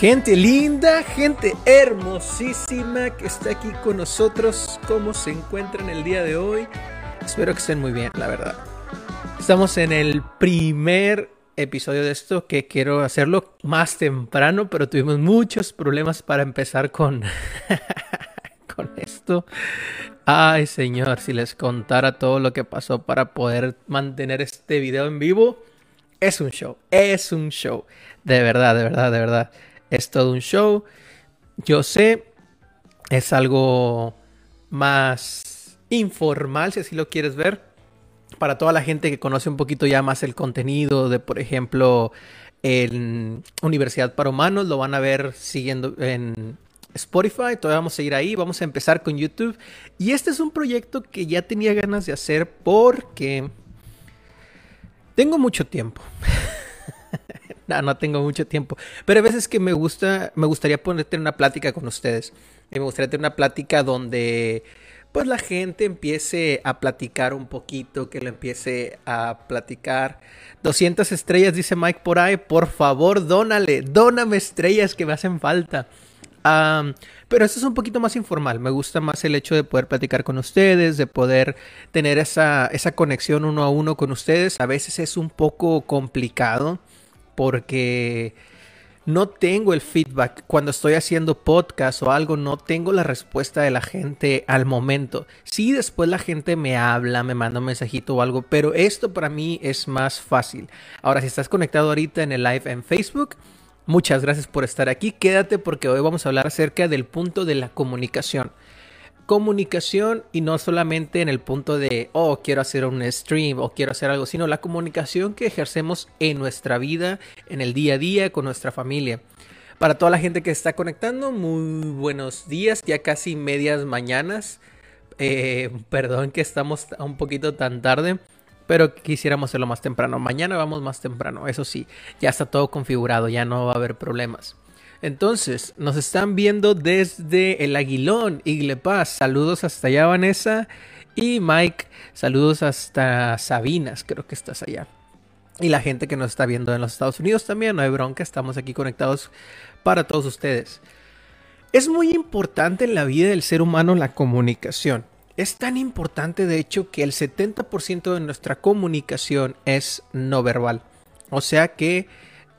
Gente linda, gente hermosísima que está aquí con nosotros. ¿Cómo se encuentran el día de hoy? Espero que estén muy bien, la verdad. Estamos en el primer episodio de esto que quiero hacerlo más temprano, pero tuvimos muchos problemas para empezar con, con esto. Ay, señor, si les contara todo lo que pasó para poder mantener este video en vivo, es un show, es un show. De verdad, de verdad, de verdad. Es todo un show. Yo sé, es algo más informal, si así lo quieres ver. Para toda la gente que conoce un poquito ya más el contenido de, por ejemplo, en Universidad para Humanos, lo van a ver siguiendo en Spotify, todavía vamos a ir ahí, vamos a empezar con YouTube. Y este es un proyecto que ya tenía ganas de hacer porque tengo mucho tiempo. no, no tengo mucho tiempo. Pero hay veces que me gusta, me gustaría ponerte una plática con ustedes. Y me gustaría tener una plática donde pues la gente empiece a platicar un poquito, que lo empiece a platicar. 200 estrellas, dice Mike por ahí. Por favor, dónale, dóname estrellas que me hacen falta pero esto es un poquito más informal. Me gusta más el hecho de poder platicar con ustedes, de poder tener esa, esa conexión uno a uno con ustedes. A veces es un poco complicado porque no tengo el feedback. Cuando estoy haciendo podcast o algo, no tengo la respuesta de la gente al momento. Sí, después la gente me habla, me manda un mensajito o algo, pero esto para mí es más fácil. Ahora, si estás conectado ahorita en el live en Facebook, Muchas gracias por estar aquí. Quédate porque hoy vamos a hablar acerca del punto de la comunicación. Comunicación y no solamente en el punto de, oh, quiero hacer un stream o quiero hacer algo, sino la comunicación que ejercemos en nuestra vida, en el día a día, con nuestra familia. Para toda la gente que está conectando, muy buenos días, ya casi medias mañanas. Eh, perdón que estamos un poquito tan tarde pero quisiéramos hacerlo más temprano. Mañana vamos más temprano, eso sí, ya está todo configurado, ya no va a haber problemas. Entonces, nos están viendo desde el Aguilón, Iglepaz. Saludos hasta allá, Vanessa. Y Mike, saludos hasta Sabinas, creo que estás allá. Y la gente que nos está viendo en los Estados Unidos también, no hay bronca, estamos aquí conectados para todos ustedes. Es muy importante en la vida del ser humano la comunicación. Es tan importante, de hecho, que el 70% de nuestra comunicación es no verbal. O sea que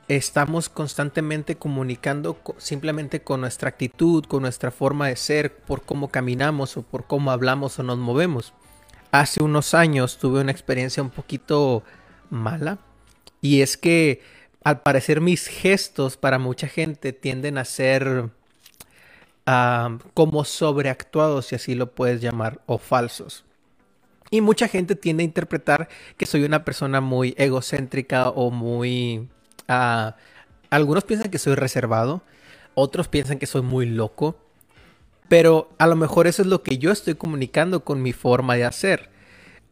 estamos constantemente comunicando simplemente con nuestra actitud, con nuestra forma de ser, por cómo caminamos o por cómo hablamos o nos movemos. Hace unos años tuve una experiencia un poquito mala y es que al parecer mis gestos para mucha gente tienden a ser como sobreactuados, si así lo puedes llamar, o falsos. Y mucha gente tiende a interpretar que soy una persona muy egocéntrica o muy... Algunos piensan que soy reservado, otros piensan que soy muy loco, pero a lo mejor eso es lo que yo estoy comunicando con mi forma de hacer.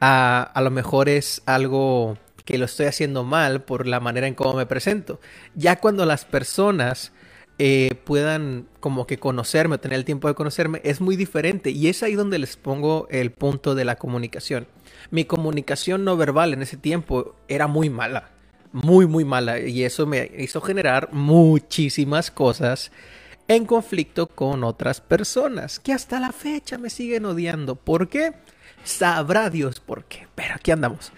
A lo mejor es algo que lo estoy haciendo mal por la manera en cómo me presento. Ya cuando las personas eh, puedan como que conocerme tener el tiempo de conocerme es muy diferente y es ahí donde les pongo el punto de la comunicación. Mi comunicación no verbal en ese tiempo era muy mala, muy muy mala y eso me hizo generar muchísimas cosas en conflicto con otras personas que hasta la fecha me siguen odiando. ¿Por qué? Sabrá Dios por qué, pero aquí andamos.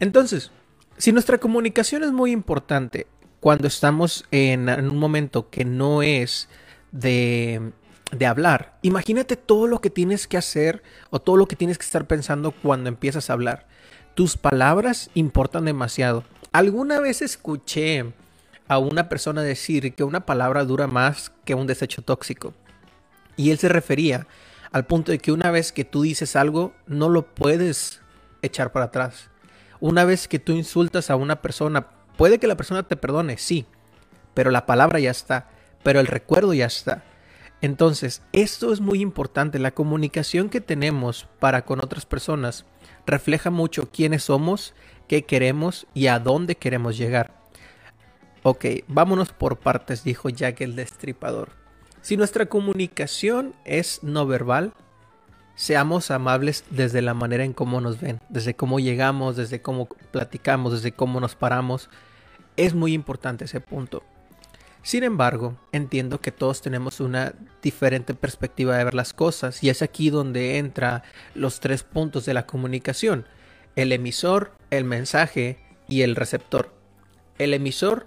Entonces, si nuestra comunicación es muy importante, cuando estamos en, un momento que no es de, de hablar. Imagínate todo lo que tienes que hacer o todo lo que tienes que estar pensando cuando empiezas a hablar. Tus palabras importan demasiado. Alguna vez escuché a una persona decir que una palabra dura más que un desecho tóxico. Y él se refería al punto de que una vez que tú dices algo, no lo puedes echar para atrás. Una vez que tú insultas a una persona Puede que la persona te perdone, sí, pero la palabra ya está, pero el recuerdo ya está. Entonces, esto es muy importante. La comunicación que tenemos para con otras personas refleja mucho quiénes somos, qué queremos y a dónde queremos llegar. Ok, vámonos por partes, dijo Jack el Destripador. Si nuestra comunicación es no verbal, seamos amables desde la manera en cómo nos ven, desde cómo llegamos, desde cómo platicamos, desde cómo nos paramos. Es muy importante ese punto. Sin embargo, entiendo que todos tenemos una diferente perspectiva de ver las cosas y es aquí donde entra los tres puntos de la comunicación, el emisor, el mensaje y el receptor. El emisor,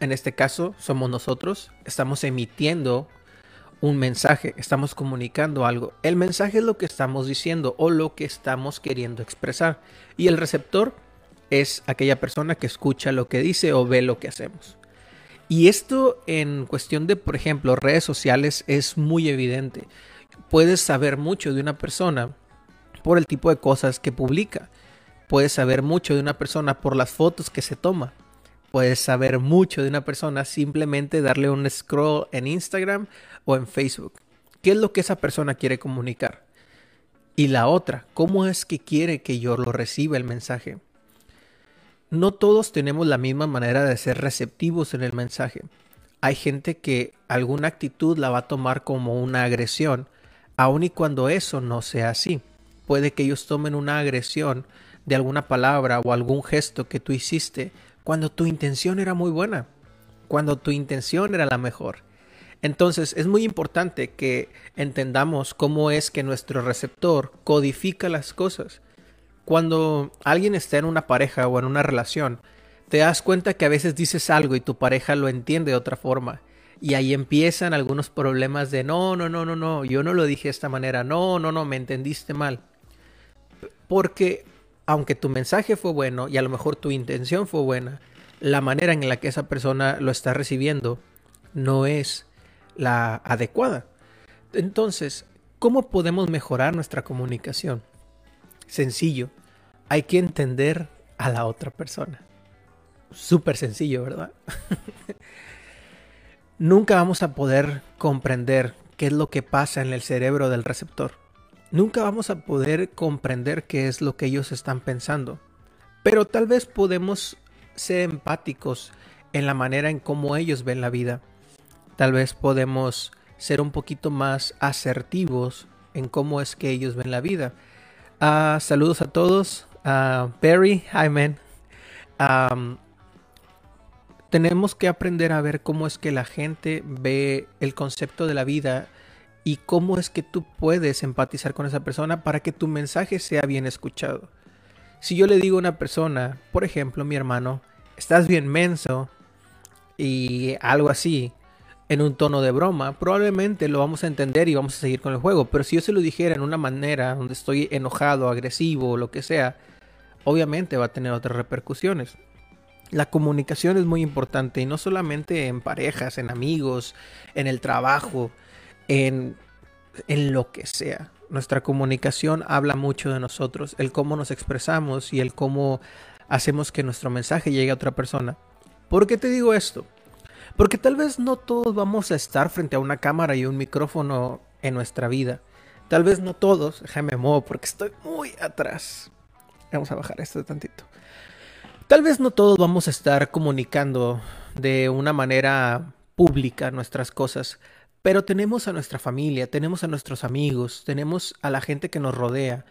en este caso, somos nosotros, estamos emitiendo un mensaje, estamos comunicando algo. El mensaje es lo que estamos diciendo o lo que estamos queriendo expresar y el receptor es aquella persona que escucha lo que dice o ve lo que hacemos. Y esto en cuestión de, por ejemplo, redes sociales es muy evidente. Puedes saber mucho de una persona por el tipo de cosas que publica. Puedes saber mucho de una persona por las fotos que se toma. Puedes saber mucho de una persona simplemente darle un scroll en Instagram o en Facebook. ¿Qué es lo que esa persona quiere comunicar? Y la otra, ¿cómo es que quiere que yo lo reciba el mensaje? no todos tenemos la misma manera de ser receptivos en el mensaje. Hay gente que alguna actitud la va a tomar como una agresión, aun y cuando eso no sea así. Puede que ellos tomen una agresión de alguna palabra o algún gesto que tú hiciste cuando tu intención era muy buena, cuando tu intención era la mejor. Entonces es muy importante que entendamos cómo es que nuestro receptor codifica las cosas cuando alguien está en una pareja o en una relación, te das cuenta que a veces dices algo y tu pareja lo entiende de otra forma. Y ahí empiezan algunos problemas de no, no, no, no, no, yo no lo dije de esta manera, no, no, no, me entendiste mal. Porque aunque tu mensaje fue bueno y a lo mejor tu intención fue buena, la manera en la que esa persona lo está recibiendo no es la adecuada. Entonces, ¿cómo podemos mejorar nuestra comunicación? Sencillo, hay que entender a la otra persona. Súper sencillo, ¿verdad? Nunca vamos a poder comprender qué es lo que pasa en el cerebro del receptor. Nunca vamos a poder comprender qué es lo que ellos están pensando. Pero tal vez podemos ser empáticos en la manera en cómo ellos ven la vida. Tal vez podemos ser un poquito más asertivos en cómo es que ellos ven la vida. Ah, saludos a todos. Barry, hi man. tenemos que aprender a ver cómo es que la gente ve el concepto de la vida y cómo es que tú puedes empatizar con esa persona para que tu mensaje sea bien escuchado. Si yo le digo a una persona, por ejemplo, mi hermano, estás bien menso y algo así, en un tono de broma, probablemente lo vamos a entender y vamos a seguir con el juego. Pero si yo se lo dijera en una manera donde estoy enojado, agresivo lo que sea, obviamente va a tener otras repercusiones. La comunicación es muy importante y no solamente en parejas, en amigos, en el trabajo, en, en lo que sea. Nuestra comunicación habla mucho de nosotros, el cómo nos expresamos y el cómo hacemos que nuestro mensaje llegue a otra persona. ¿Por qué te digo esto? Porque tal vez no todos vamos a estar frente a una cámara y un micrófono en nuestra vida. Tal vez no todos, déjame mover porque estoy muy atrás. Vamos a bajar esto tantito. Tal vez no todos vamos a estar comunicando de una manera pública nuestras cosas, pero tenemos a nuestra familia, tenemos a nuestros amigos, tenemos a la gente que nos rodea.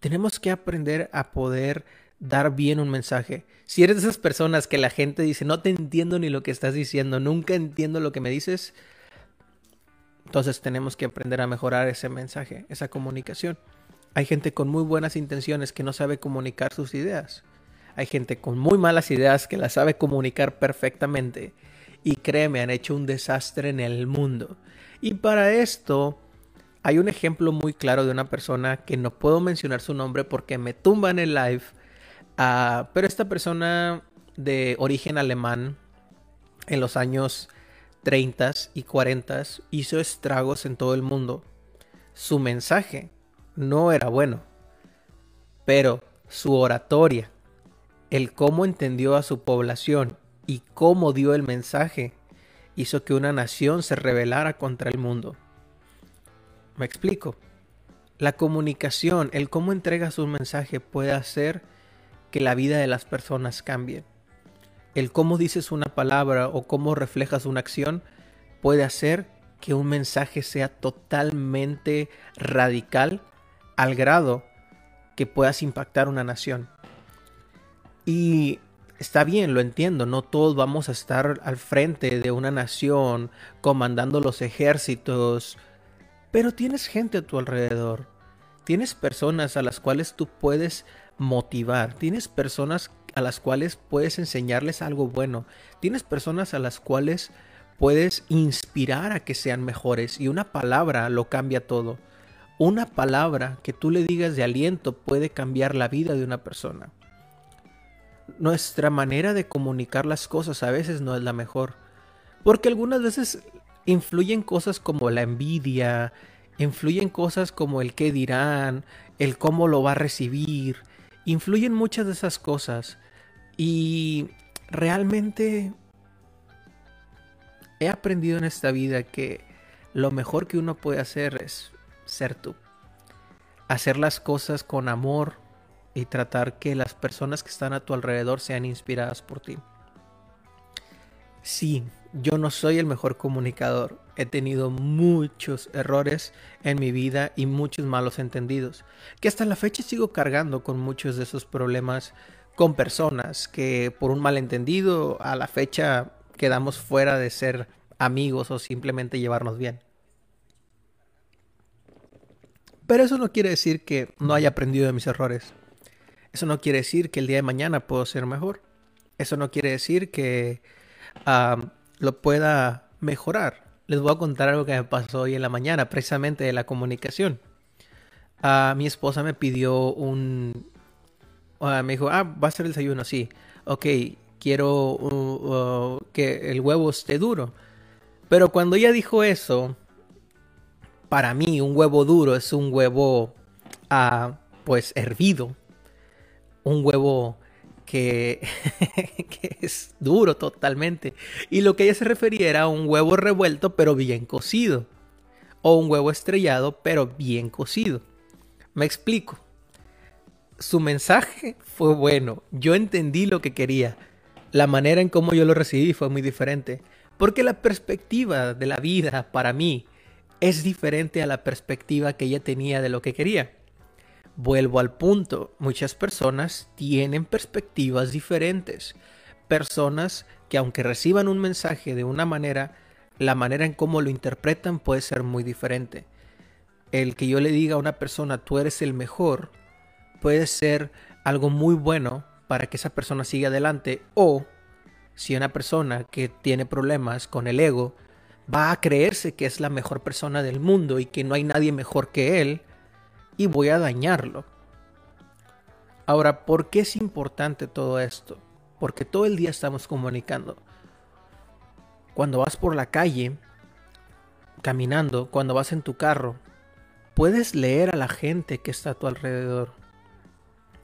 Tenemos que aprender a poder dar bien un mensaje. Si eres de esas personas que la gente dice, no te entiendo ni lo que estás diciendo, nunca entiendo lo que me dices, entonces tenemos que aprender a mejorar ese mensaje, esa comunicación. Hay gente con muy buenas intenciones que no sabe comunicar sus ideas. Hay gente con muy malas ideas que las sabe comunicar perfectamente. Y créeme, han hecho un desastre en el mundo. Y para esto hay un ejemplo muy claro de una persona que no puedo mencionar su nombre porque me tumba en el live. Uh, pero esta persona de origen alemán en los años 30 y 40 hizo estragos en todo el mundo. Su mensaje no era bueno. Pero su oratoria, el cómo entendió a su población y cómo dio el mensaje, hizo que una nación se rebelara contra el mundo. Me explico. La comunicación, el cómo entregas un mensaje puede hacer que la vida de las personas cambie. El cómo dices una palabra o cómo reflejas una acción puede hacer que un mensaje sea totalmente radical al grado que puedas impactar una nación. Y Está bien, lo entiendo, no todos vamos a estar al frente de una nación, comandando los ejércitos, pero tienes gente a tu alrededor, tienes personas a las cuales tú puedes motivar, tienes personas a las cuales puedes enseñarles algo bueno, tienes personas a las cuales puedes inspirar a que sean mejores y una palabra lo cambia todo. Una palabra que tú le digas de aliento puede cambiar la vida de una persona. Nuestra manera de comunicar las cosas a veces no es la mejor, porque algunas veces influyen cosas como la envidia, influyen cosas como el qué dirán, el cómo lo va a recibir, influyen muchas de esas cosas. Y realmente he aprendido en esta vida que lo mejor que uno puede hacer es ser tú. Hacer las cosas con amor y tratar que las personas que están a tu alrededor sean inspiradas por ti. Sí, yo no soy el mejor comunicador. He tenido muchos errores en mi vida y muchos malos entendidos. Que hasta la fecha sigo cargando con muchos de esos problemas con personas que por un malentendido a la fecha quedamos fuera de ser amigos o simplemente llevarnos bien. Pero eso no quiere decir que no haya aprendido de mis errores. Eso no quiere decir que el día de mañana puedo ser mejor. Eso no quiere decir que lo pueda mejorar. Les voy a contar algo que me pasó hoy en la mañana, precisamente de la comunicación. Uh, mi esposa me pidió un... me dijo, ah, va a ser el desayuno, sí. Ok, quiero que el huevo esté duro. Pero cuando ella dijo eso, para mí un huevo duro es un huevo uh, pues hervido. Un huevo que, que, es duro totalmente. Y lo que ella se refería era a un huevo revuelto pero bien cocido. O un huevo estrellado pero bien cocido. Me explico. Su mensaje fue bueno. Yo entendí lo que quería la manera en cómo yo lo recibí fue muy diferente. Porque la perspectiva de la vida para mí es diferente a la perspectiva que ella tenía de lo que quería. Vuelvo al punto, muchas personas tienen perspectivas diferentes. Personas que aunque reciban un mensaje de una manera, la manera en cómo lo interpretan puede ser muy diferente. El que yo le diga a una persona tú eres el mejor puede ser algo muy bueno para que esa persona siga adelante o si una persona que tiene problemas con el ego va a creerse que es la mejor persona del mundo y que no hay nadie mejor que él y voy a dañarlo. Ahora, ¿por qué es importante todo esto? Porque todo el día estamos comunicando. Cuando vas por la calle, caminando, cuando vas en tu carro, puedes leer a la gente que está a tu alrededor.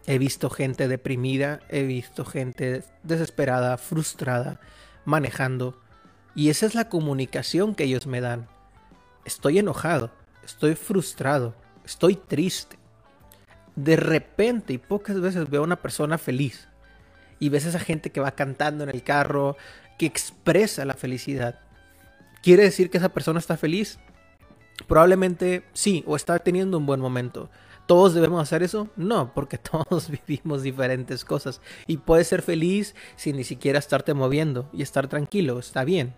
He visto gente deprimida, he visto gente desesperada, frustrada, manejando. Y esa es la comunicación que ellos me dan. Estoy enojado, estoy frustrado, estoy triste. De repente y pocas veces veo a una persona feliz. Y ves a esa gente que va cantando en el carro, que expresa la felicidad. ¿Quiere decir que esa persona está feliz? Probablemente sí, o está teniendo un buen momento. ¿Todos debemos hacer eso? No, porque todos vivimos diferentes cosas. Y puedes ser feliz sin ni siquiera estarte moviendo y estar tranquilo, está bien.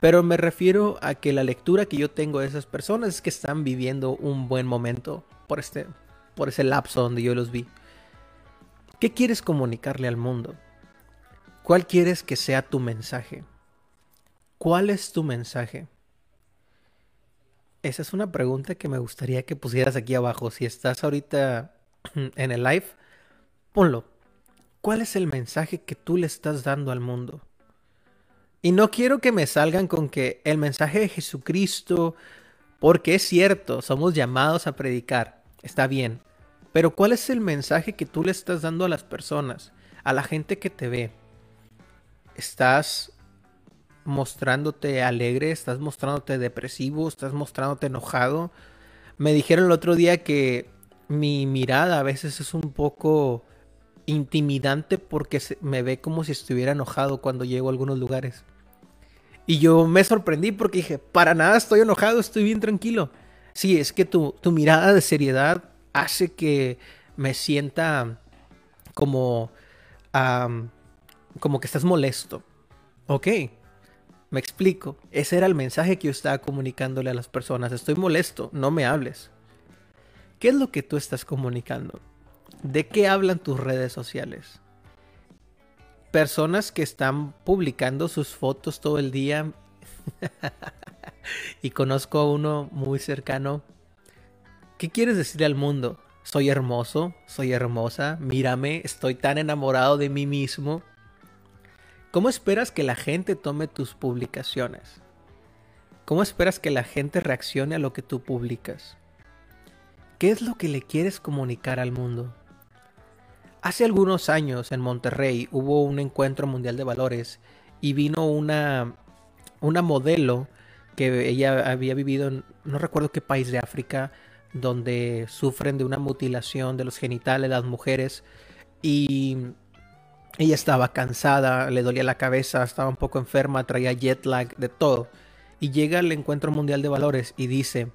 Pero me refiero a que la lectura que yo tengo de esas personas es que están viviendo un buen momento por, este, por ese lapso donde yo los vi. ¿Qué quieres comunicarle al mundo? ¿Cuál quieres que sea tu mensaje? ¿Cuál es tu mensaje? Esa es una pregunta que me gustaría que pusieras aquí abajo. Si estás ahorita en el live, ponlo. ¿Cuál es el mensaje que tú le estás dando al mundo? Y no quiero que me salgan con que el mensaje de Jesucristo, porque es cierto, somos llamados a predicar, está bien. Pero ¿cuál es el mensaje que tú le estás dando a las personas, a la gente que te ve? ¿Estás mostrándote alegre, estás mostrándote depresivo, estás mostrándote enojado. Me dijeron el otro día que mi mirada a veces es un poco intimidante porque me ve como si estuviera enojado cuando llego a algunos lugares. Y yo me sorprendí porque dije, para nada estoy enojado, estoy bien tranquilo. Sí, es que tu, tu mirada de seriedad hace que me sienta como como que estás molesto. Ok, me explico. Ese era el mensaje que yo estaba comunicándole a las personas. Estoy molesto, no me hables. ¿Qué es lo que tú estás comunicando? ¿De qué hablan tus redes sociales? Personas que están publicando sus fotos todo el día. y conozco a uno muy cercano. ¿Qué quieres decirle al mundo? Soy hermoso, soy hermosa, mírame, estoy tan enamorado de mí mismo. ¿Cómo esperas que la gente tome tus publicaciones? ¿Cómo esperas que la gente reaccione a lo que tú publicas? ¿Qué es lo que le quieres comunicar al mundo? Hace algunos años en Monterrey hubo un encuentro mundial de valores y vino una, una modelo que ella había vivido en no recuerdo qué país de África, donde sufren de una mutilación de los genitales las mujeres y ella estaba cansada, le dolía la cabeza, estaba un poco enferma, traía jet lag, de todo. Y llega al encuentro mundial de valores y dice,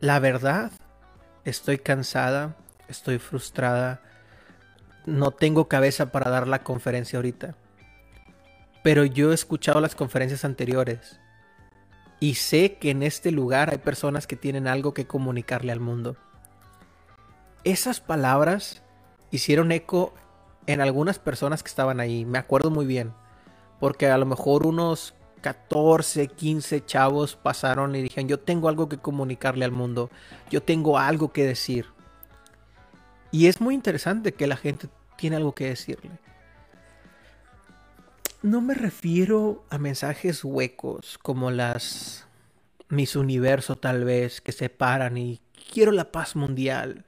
la verdad, estoy cansada, estoy frustrada, no tengo cabeza para dar la conferencia ahorita. Pero yo he escuchado las conferencias anteriores y sé que en este lugar hay personas que tienen algo que comunicarle al mundo. Esas palabras hicieron eco en algunas personas que estaban ahí, me acuerdo muy bien, porque a lo mejor unos 14, 15 chavos pasaron y dijeron, yo tengo algo que comunicarle al mundo, yo tengo algo que decir. Y es muy interesante que la gente tiene algo que decirle no me refiero a mensajes huecos como las mis universo tal vez que se paran y quiero la paz mundial,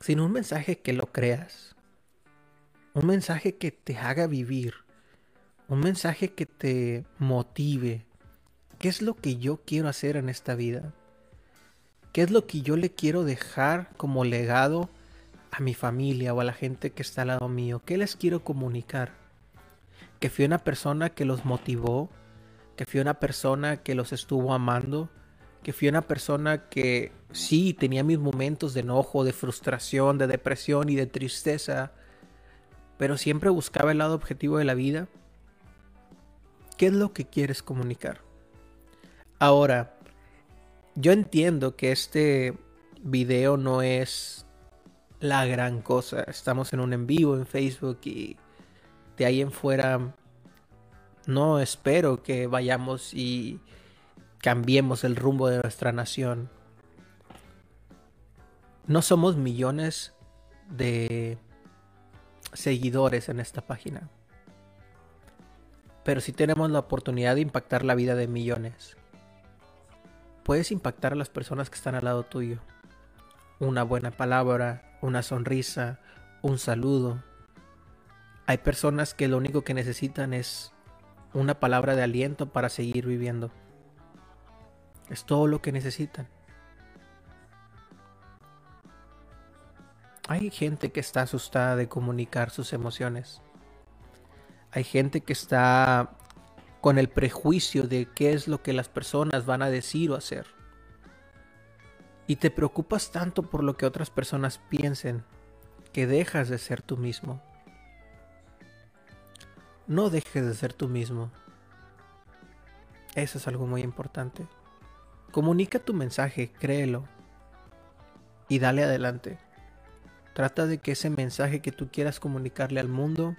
sino un mensaje que lo creas, un mensaje que te haga vivir, un mensaje que te motive. ¿Qué es lo que yo quiero hacer en esta vida? ¿Qué es lo que yo le quiero dejar como legado a mi familia o a la gente que está al lado mío? ¿Qué les quiero comunicar? que fui una persona que los motivó, que fui una persona que los estuvo amando, que fui una persona que sí tenía mis momentos de enojo, de frustración, de depresión y de tristeza, pero siempre buscaba el lado objetivo de la vida. ¿Qué es lo que quieres comunicar? Ahora, yo entiendo que este video no es la gran cosa. Estamos en un en vivo en Facebook y de ahí en fuera no espero que vayamos y cambiemos el rumbo de nuestra nación. No somos millones de seguidores en esta página. Pero si tenemos la oportunidad de impactar la vida de millones. Puedes impactar a las personas que están al lado tuyo. Una buena palabra, una sonrisa, un saludo, hay personas que lo único que necesitan es una palabra de aliento para seguir viviendo. Es todo lo que necesitan. Hay gente que está asustada de comunicar sus emociones. Hay gente que está con el prejuicio de qué es lo que las personas van a decir o hacer. Y te preocupas tanto por lo que otras personas piensen que dejas de ser tú mismo. No dejes de ser tú mismo. Eso es algo muy importante. Comunica tu mensaje, créelo. Y dale adelante. Trata de que ese mensaje que tú quieras comunicarle al mundo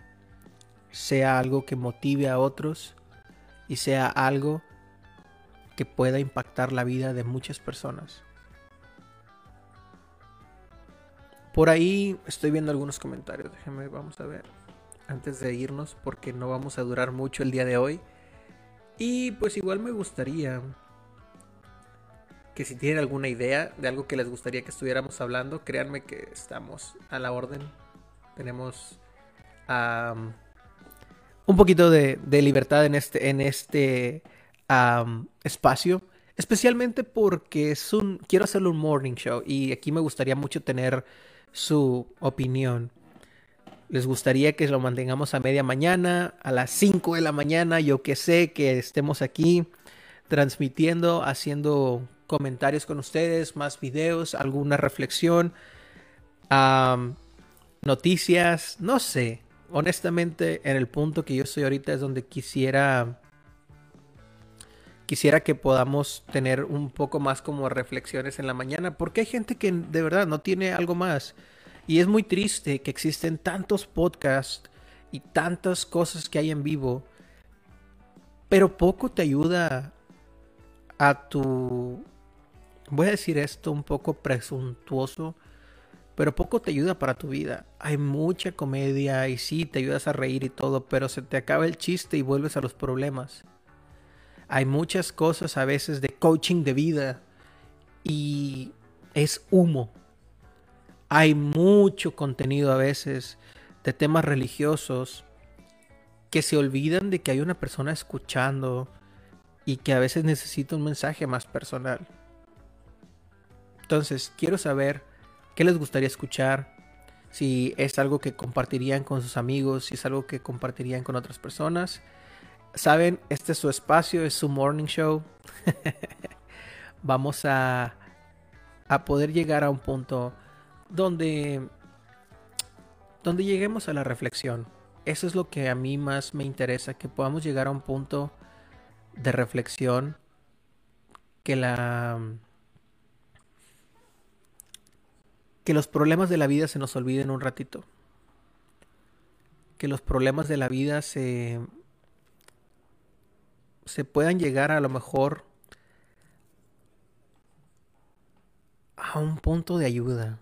sea algo que motive a otros y sea algo que pueda impactar la vida de muchas personas. Por ahí estoy viendo algunos comentarios, déjenme, vamos a ver antes de irnos porque no vamos a durar mucho el día de hoy. Y pues igual me gustaría que si tienen alguna idea de algo que les gustaría que estuviéramos hablando, créanme que estamos a la orden. Tenemos un poquito de, libertad en este, en este espacio. Especialmente porque es un. Quiero hacerlo un morning show. Y aquí me gustaría mucho tener su opinión les gustaría que lo mantengamos a media mañana, a las 5 de la mañana, yo que sé, que estemos aquí transmitiendo, haciendo comentarios con ustedes, más videos, alguna reflexión, noticias, no sé. Honestamente, en el punto que yo estoy ahorita es donde quisiera quisiera que podamos tener un poco más como reflexiones en la mañana, porque hay gente que de verdad no tiene algo más. Y es muy triste que existen tantos podcasts y tantas cosas que hay en vivo, pero poco te ayuda a tu... Voy a decir esto un poco presuntuoso, pero poco te ayuda para tu vida. Hay mucha comedia y sí, te ayudas a reír y todo, pero se te acaba el chiste y vuelves a los problemas. Hay muchas cosas a veces de coaching de vida y es humo. Hay mucho contenido a veces de temas religiosos que se olvidan de que hay una persona escuchando y que a veces necesita un mensaje más personal. Entonces, quiero saber qué les gustaría escuchar, si es algo que compartirían con sus amigos, si es algo que compartirían con otras personas. Saben, este es su espacio, es su morning show. Vamos a, a poder llegar a un punto donde, donde lleguemos a la reflexión. Eso es lo que a mí más me interesa, que podamos llegar a un punto de reflexión que la que los problemas de la vida se nos olviden un ratito. Que los problemas de la vida se se puedan llegar a lo mejor a un punto de ayuda.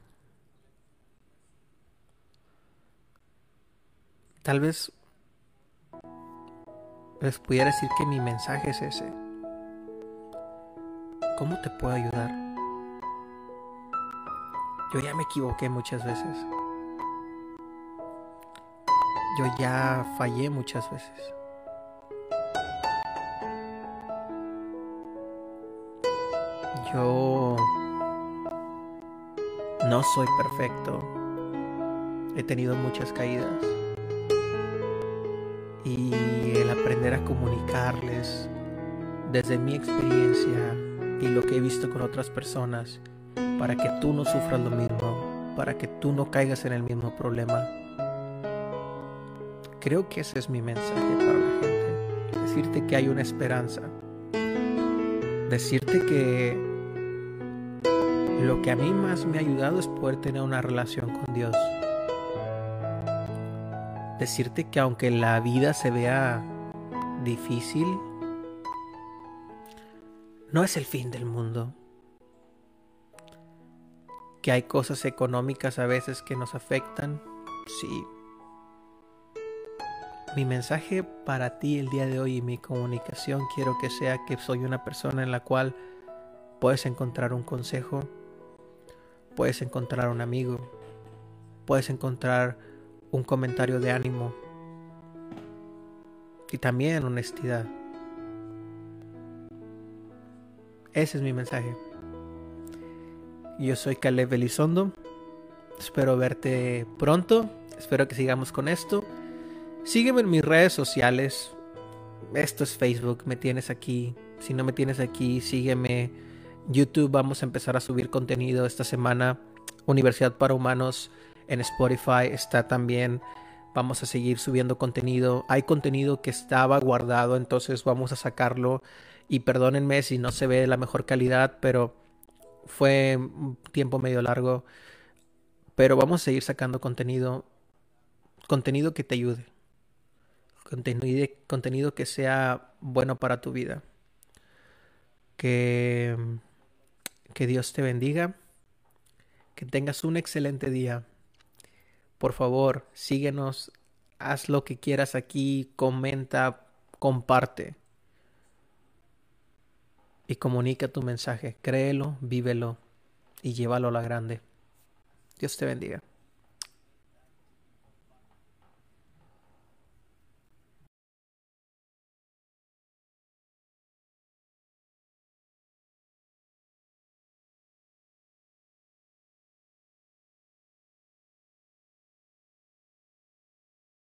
Tal vez les pudiera decir que mi mensaje es ese. ¿Cómo te puedo ayudar? Yo ya me equivoqué muchas veces. Yo ya fallé muchas veces. Yo no soy perfecto. He tenido muchas caídas. Y el aprender a comunicarles desde mi experiencia y lo que he visto con otras personas para que tú no sufras lo mismo, para que tú no caigas en el mismo problema. Creo que ese es mi mensaje para la gente. Decirte que hay una esperanza. Decirte que lo que a mí más me ha ayudado es poder tener una relación con Dios. Decirte que aunque la vida se vea difícil, no es el fin del mundo. Que hay cosas económicas a veces que nos afectan, sí. Mi mensaje para ti el día de hoy y mi comunicación quiero que sea que soy una persona en la cual puedes encontrar un consejo, puedes encontrar un amigo, puedes encontrar un comentario de ánimo y también honestidad. Ese es mi mensaje. Yo soy Caleb Elizondo. Espero verte pronto. Espero que sigamos con esto. Sígueme en mis redes sociales. Esto es Facebook. Me tienes aquí. Si no me tienes aquí, sígueme YouTube vamos a empezar a subir contenido esta semana. Universidad para Humanos en Spotify está también. Vamos a seguir subiendo contenido. Hay contenido que estaba guardado, entonces vamos a sacarlo. Y perdónenme si no se ve la mejor calidad, pero fue un tiempo medio largo. Pero vamos a seguir sacando contenido. Contenido que te ayude. Contenido, que sea bueno para tu vida. Que que Dios te bendiga. Que tengas un excelente día. Por favor, síguenos. Haz lo que quieras aquí. Comenta, comparte. Y comunica tu mensaje. Créelo, vívelo y llévalo a la grande. Dios te bendiga.